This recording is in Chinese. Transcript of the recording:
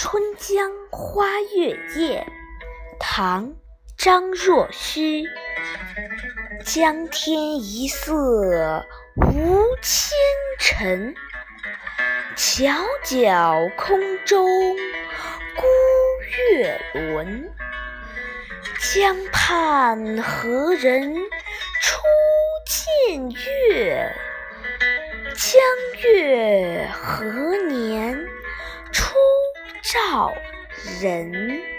春江花月夜，唐·张若虚。江天一色无纤尘，皎皎空中孤月轮。江畔何人初见月？江月何年？照人。